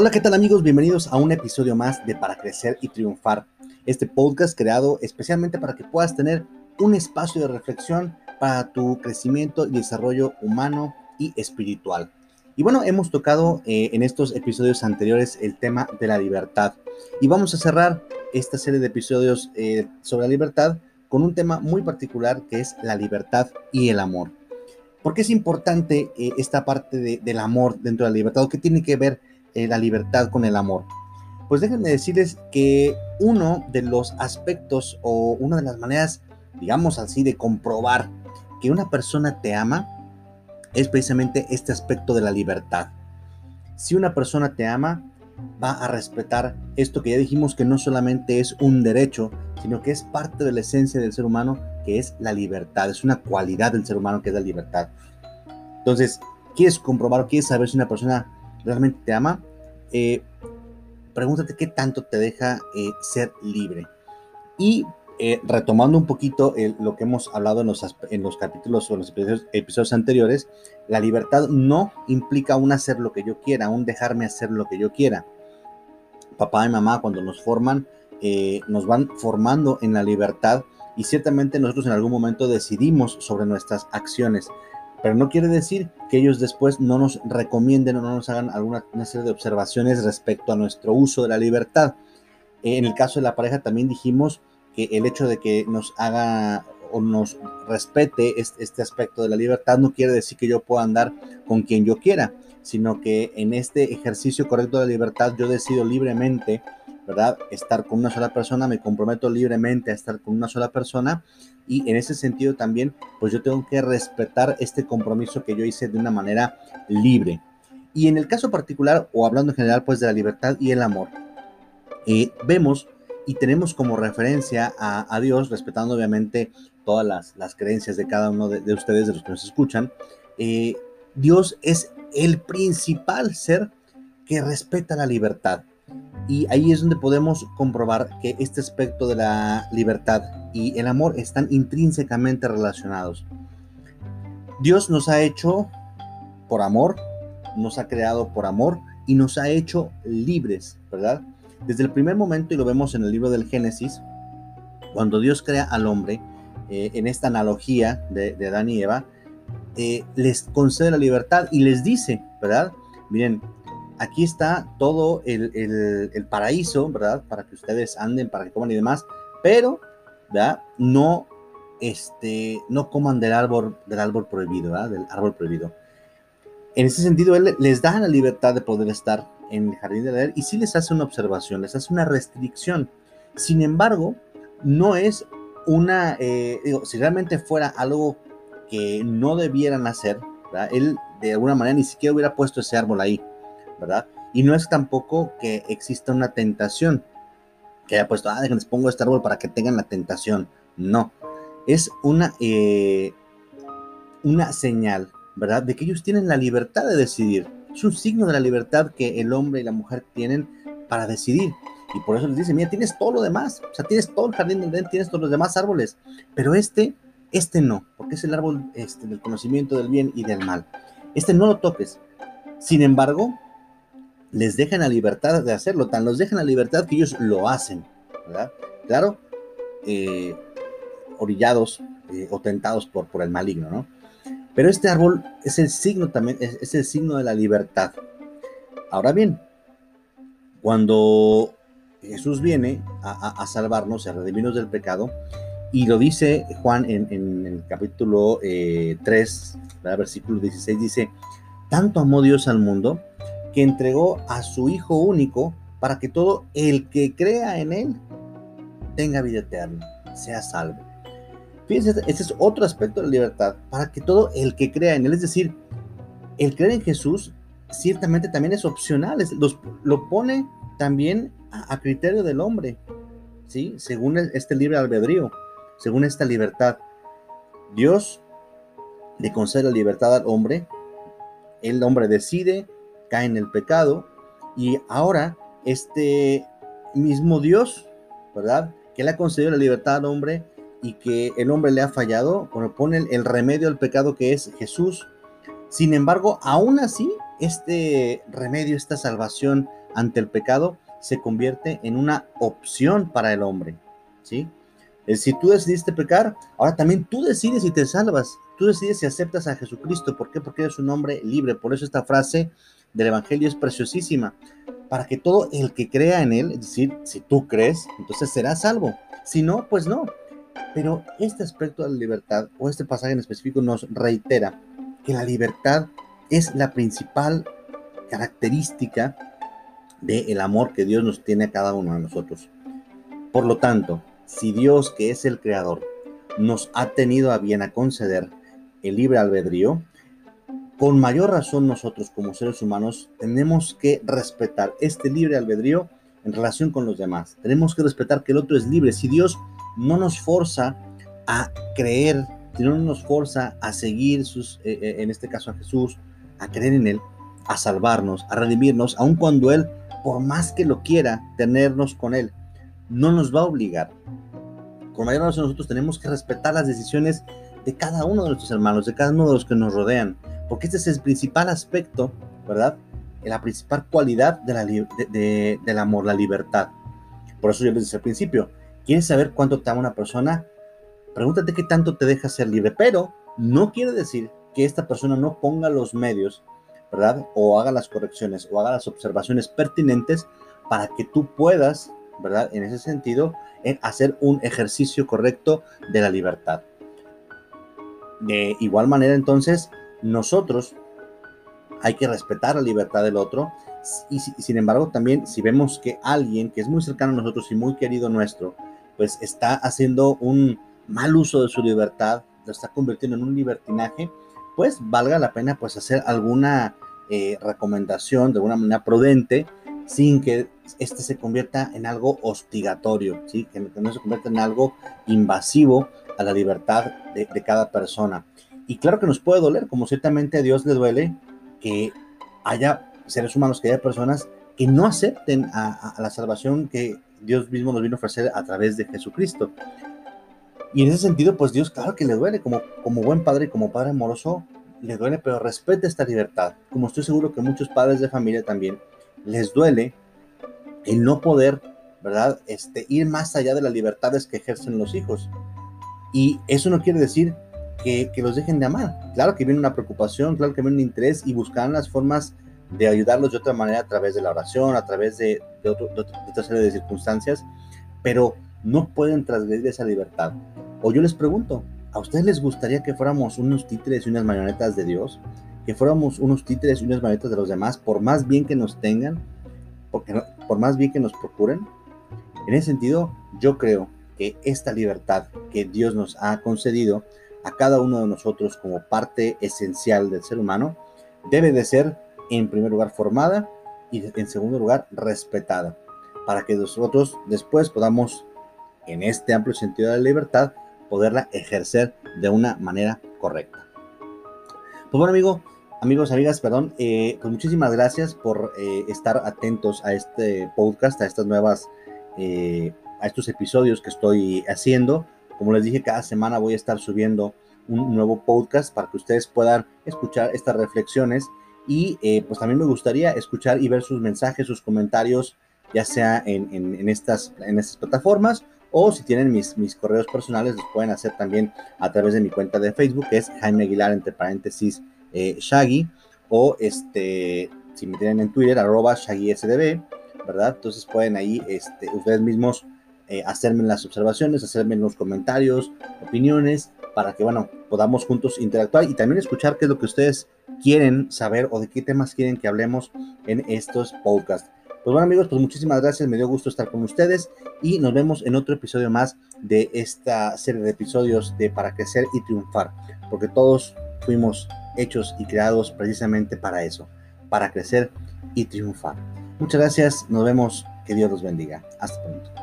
Hola, ¿qué tal amigos? Bienvenidos a un episodio más de Para Crecer y Triunfar. Este podcast creado especialmente para que puedas tener un espacio de reflexión para tu crecimiento y desarrollo humano y espiritual. Y bueno, hemos tocado eh, en estos episodios anteriores el tema de la libertad. Y vamos a cerrar esta serie de episodios eh, sobre la libertad con un tema muy particular que es la libertad y el amor. ¿Por qué es importante eh, esta parte del amor dentro de la libertad? ¿O qué tiene que ver eh, la libertad con el amor? Pues déjenme decirles que uno de los aspectos o una de las maneras, digamos así, de comprobar que una persona te ama es precisamente este aspecto de la libertad. Si una persona te ama, va a respetar esto que ya dijimos que no solamente es un derecho, sino que es parte de la esencia del ser humano, que es la libertad, es una cualidad del ser humano que es la libertad. Entonces, ¿quieres comprobar o quieres saber si una persona realmente te ama? Eh, pregúntate qué tanto te deja eh, ser libre. Y eh, retomando un poquito lo que hemos hablado en los, en los capítulos o en los episodios, episodios, anteriores, la libertad no implica un hacer lo que yo quiera, un dejarme hacer lo que yo quiera. Papá y mamá cuando nos forman, eh, nos van formando en la libertad y ciertamente nosotros en algún momento decidimos sobre nuestras acciones. Pero no quiere decir que ellos después no nos recomienden o no nos hagan alguna serie de observaciones respecto a nuestro uso de la libertad. En el caso de la pareja también dijimos que el hecho de que nos haga o nos respete este, aspecto de la libertad no quiere decir que yo pueda andar con quien yo quiera, sino que en este ejercicio correcto de libertad yo decido libremente, ¿verdad? Estar con una sola persona, me comprometo libremente a estar con una sola persona y en ese sentido también, pues yo tengo que respetar este compromiso que yo hice de una manera libre. Y en el caso particular, o hablando en general, pues de la libertad y el amor, eh, vemos y tenemos como referencia a, Dios, respetando obviamente todas las, creencias de cada uno de, ustedes, de los que nos escuchan, eh, Dios es el principal ser que respeta la libertad. Y ahí es donde podemos comprobar que este aspecto de la libertad y el amor están intrínsecamente relacionados. Dios nos ha hecho por amor, nos ha creado por amor y nos ha hecho libres, ¿verdad? Desde el primer momento, y lo vemos en el libro del Génesis, cuando Dios crea al hombre, eh, en esta analogía de, Adán y Eva, eh, les concede la libertad y les dice, ¿verdad? Miren, aquí está todo el, paraíso, ¿verdad? Para que ustedes anden, para que coman y demás, pero, ¿verdad? No, este, no coman del árbol, del árbol prohibido, ¿verdad? Del árbol prohibido. En ese sentido, Él les da la libertad de poder estar en el jardín de leer y sí les hace una observación, les hace una restricción. Sin embargo, no es una, eh, digo, si realmente fuera algo que no debieran hacer, él de alguna manera ni siquiera hubiera puesto ese árbol ahí, ¿verdad? Y no es tampoco que exista una tentación, que haya puesto, ah, pongo este árbol para que tengan la tentación. No, es una, eh, una señal, ¿verdad? De que ellos tienen la libertad de decidir es un signo de la libertad que el hombre y la mujer tienen para decidir. Y por eso les dice, mira, tienes todo lo demás, o sea, tienes todo el jardín del tienes todos los demás árboles, pero este, este no, porque es el árbol este, del conocimiento del bien y del mal. Este no lo toques. Sin embargo, les dejan la libertad de hacerlo, tan los dejan la libertad que ellos lo hacen, ¿verdad? Claro, eh, orillados eh, o tentados por, por el maligno, ¿no? Pero este árbol es el signo también, es, el signo de la libertad. Ahora bien, cuando Jesús viene a, salvarnos, a redimirnos del pecado, y lo dice Juan en, el capítulo 3, eh, versículo 16, dice, tanto amó Dios al mundo que entregó a su Hijo único para que todo el que crea en Él tenga vida eterna, sea salvo. Fíjense, este es otro aspecto de la libertad, para que todo el que crea en Él, es decir, el creer en Jesús, ciertamente también es opcional, lo pone también a, criterio del hombre, ¿sí? Según este libre albedrío, según esta libertad. Dios le concede la libertad al hombre, el hombre decide, cae en el pecado, y ahora este mismo Dios, ¿verdad? Que le ha concedido la libertad al hombre, y que el hombre le ha fallado, bueno, pone el remedio al pecado que es Jesús. Sin embargo, aún así, este remedio, esta salvación ante el pecado se convierte en una opción para el hombre, ¿sí? Si tú decidiste pecar, ahora también tú decides si te salvas, tú decides si aceptas a Jesucristo. ¿Por qué? Porque eres un hombre libre. Por eso esta frase del Evangelio es preciosísima. Para que todo el que crea en Él, es decir, si tú crees, entonces serás salvo. Si no, pues no. Pero este aspecto de la libertad, o este pasaje en específico, nos reitera que la libertad es la principal característica del amor que Dios nos tiene a cada uno de nosotros. Por lo tanto, si Dios, que es el creador, nos ha tenido a bien a conceder el libre albedrío, con mayor razón nosotros como seres humanos tenemos que respetar este libre albedrío en relación con los demás. Tenemos que respetar que el otro es libre. Si Dios no nos forza a creer, si no nos forza a seguir sus, eh, eh, en este caso a Jesús, a creer en Él, a salvarnos, a redimirnos, aun cuando Él, por más que lo quiera, tenernos con Él, no nos va a obligar. Con mayor razón nosotros tenemos que respetar las decisiones de cada uno de nuestros hermanos, de cada uno de los que nos rodean, porque este es el principal aspecto, ¿verdad? La principal cualidad del amor, la libertad. Por eso yo les decía al principio, ¿quieres saber cuánto te ama una persona? Pregúntate qué tanto te deja ser libre, pero no quiere decir que esta persona no ponga los medios, ¿verdad? O haga las correcciones o haga las observaciones pertinentes para que tú puedas, ¿verdad? En ese sentido, hacer un ejercicio correcto de la libertad. De igual manera, entonces, nosotros hay que respetar la libertad del otro y, sin embargo también si vemos que alguien que es muy cercano a nosotros y muy querido nuestro, pues está haciendo un mal uso de su libertad, lo está convirtiendo en un libertinaje, pues valga la pena pues hacer alguna eh, recomendación de alguna manera prudente sin que este se convierta en algo hostigatorio, ¿sí? que no se convierta en algo invasivo a la libertad de, cada persona. Y claro que nos puede doler, como ciertamente a Dios le duele que haya seres humanos, que haya personas que no acepten la salvación que Dios mismo nos vino a ofrecer a través de Jesucristo. Y en ese sentido, pues Dios, claro que le duele, como, como buen padre y como padre amoroso, le duele, pero respeta esta libertad. Como estoy seguro que muchos padres de familia también les duele el no poder, ¿verdad? Este, ir más allá de las libertades que ejercen los hijos. Y eso no quiere decir que, los dejen de amar. Claro que viene una preocupación, claro que viene un interés y buscan las formas de ayudarlos de otra manera a través de la oración, a través de, de, otra serie de circunstancias, pero no pueden transgredir esa libertad. O yo les pregunto, ¿a ustedes les gustaría que fuéramos unos títeres y unas marionetas de Dios? Que fuéramos unos títeres y unas marionetas de los demás, por más bien que nos tengan, porque, por más bien que nos procuren. En ese sentido, yo creo que esta libertad que Dios nos ha concedido a cada uno de nosotros como parte esencial del ser humano debe de ser en primer lugar formada y en segundo lugar respetada para que nosotros después podamos en este amplio sentido de la libertad poderla ejercer de una manera correcta. Pues bueno amigo, amigos, amigas, perdón, eh, pues muchísimas gracias por eh, estar atentos a este podcast, a estas nuevas eh, a estos episodios que estoy haciendo. Como les dije, cada semana voy a estar subiendo un nuevo podcast para que ustedes puedan escuchar estas reflexiones y eh, pues también me gustaría escuchar y ver sus mensajes, sus comentarios, ya sea en, en, estas, en estas plataformas o si tienen mis, mis correos personales, los pueden hacer también a través de mi cuenta de Facebook, que es Jaime Aguilar, entre paréntesis, eh, Shaggy, o este, si me tienen en Twitter, arroba ShaggySDB, ¿verdad? Entonces pueden ahí este, ustedes mismos eh, hacerme las observaciones, hacerme los comentarios, opiniones, para que, bueno, podamos juntos interactuar y también escuchar qué es lo que ustedes quieren saber o de qué temas quieren que hablemos en estos podcasts. Pues bueno amigos, pues muchísimas gracias, me dio gusto estar con ustedes y nos vemos en otro episodio más de esta serie de episodios de Para Crecer y Triunfar, porque todos fuimos hechos y creados precisamente para eso, para crecer y triunfar. Muchas gracias, nos vemos, que Dios los bendiga. Hasta pronto.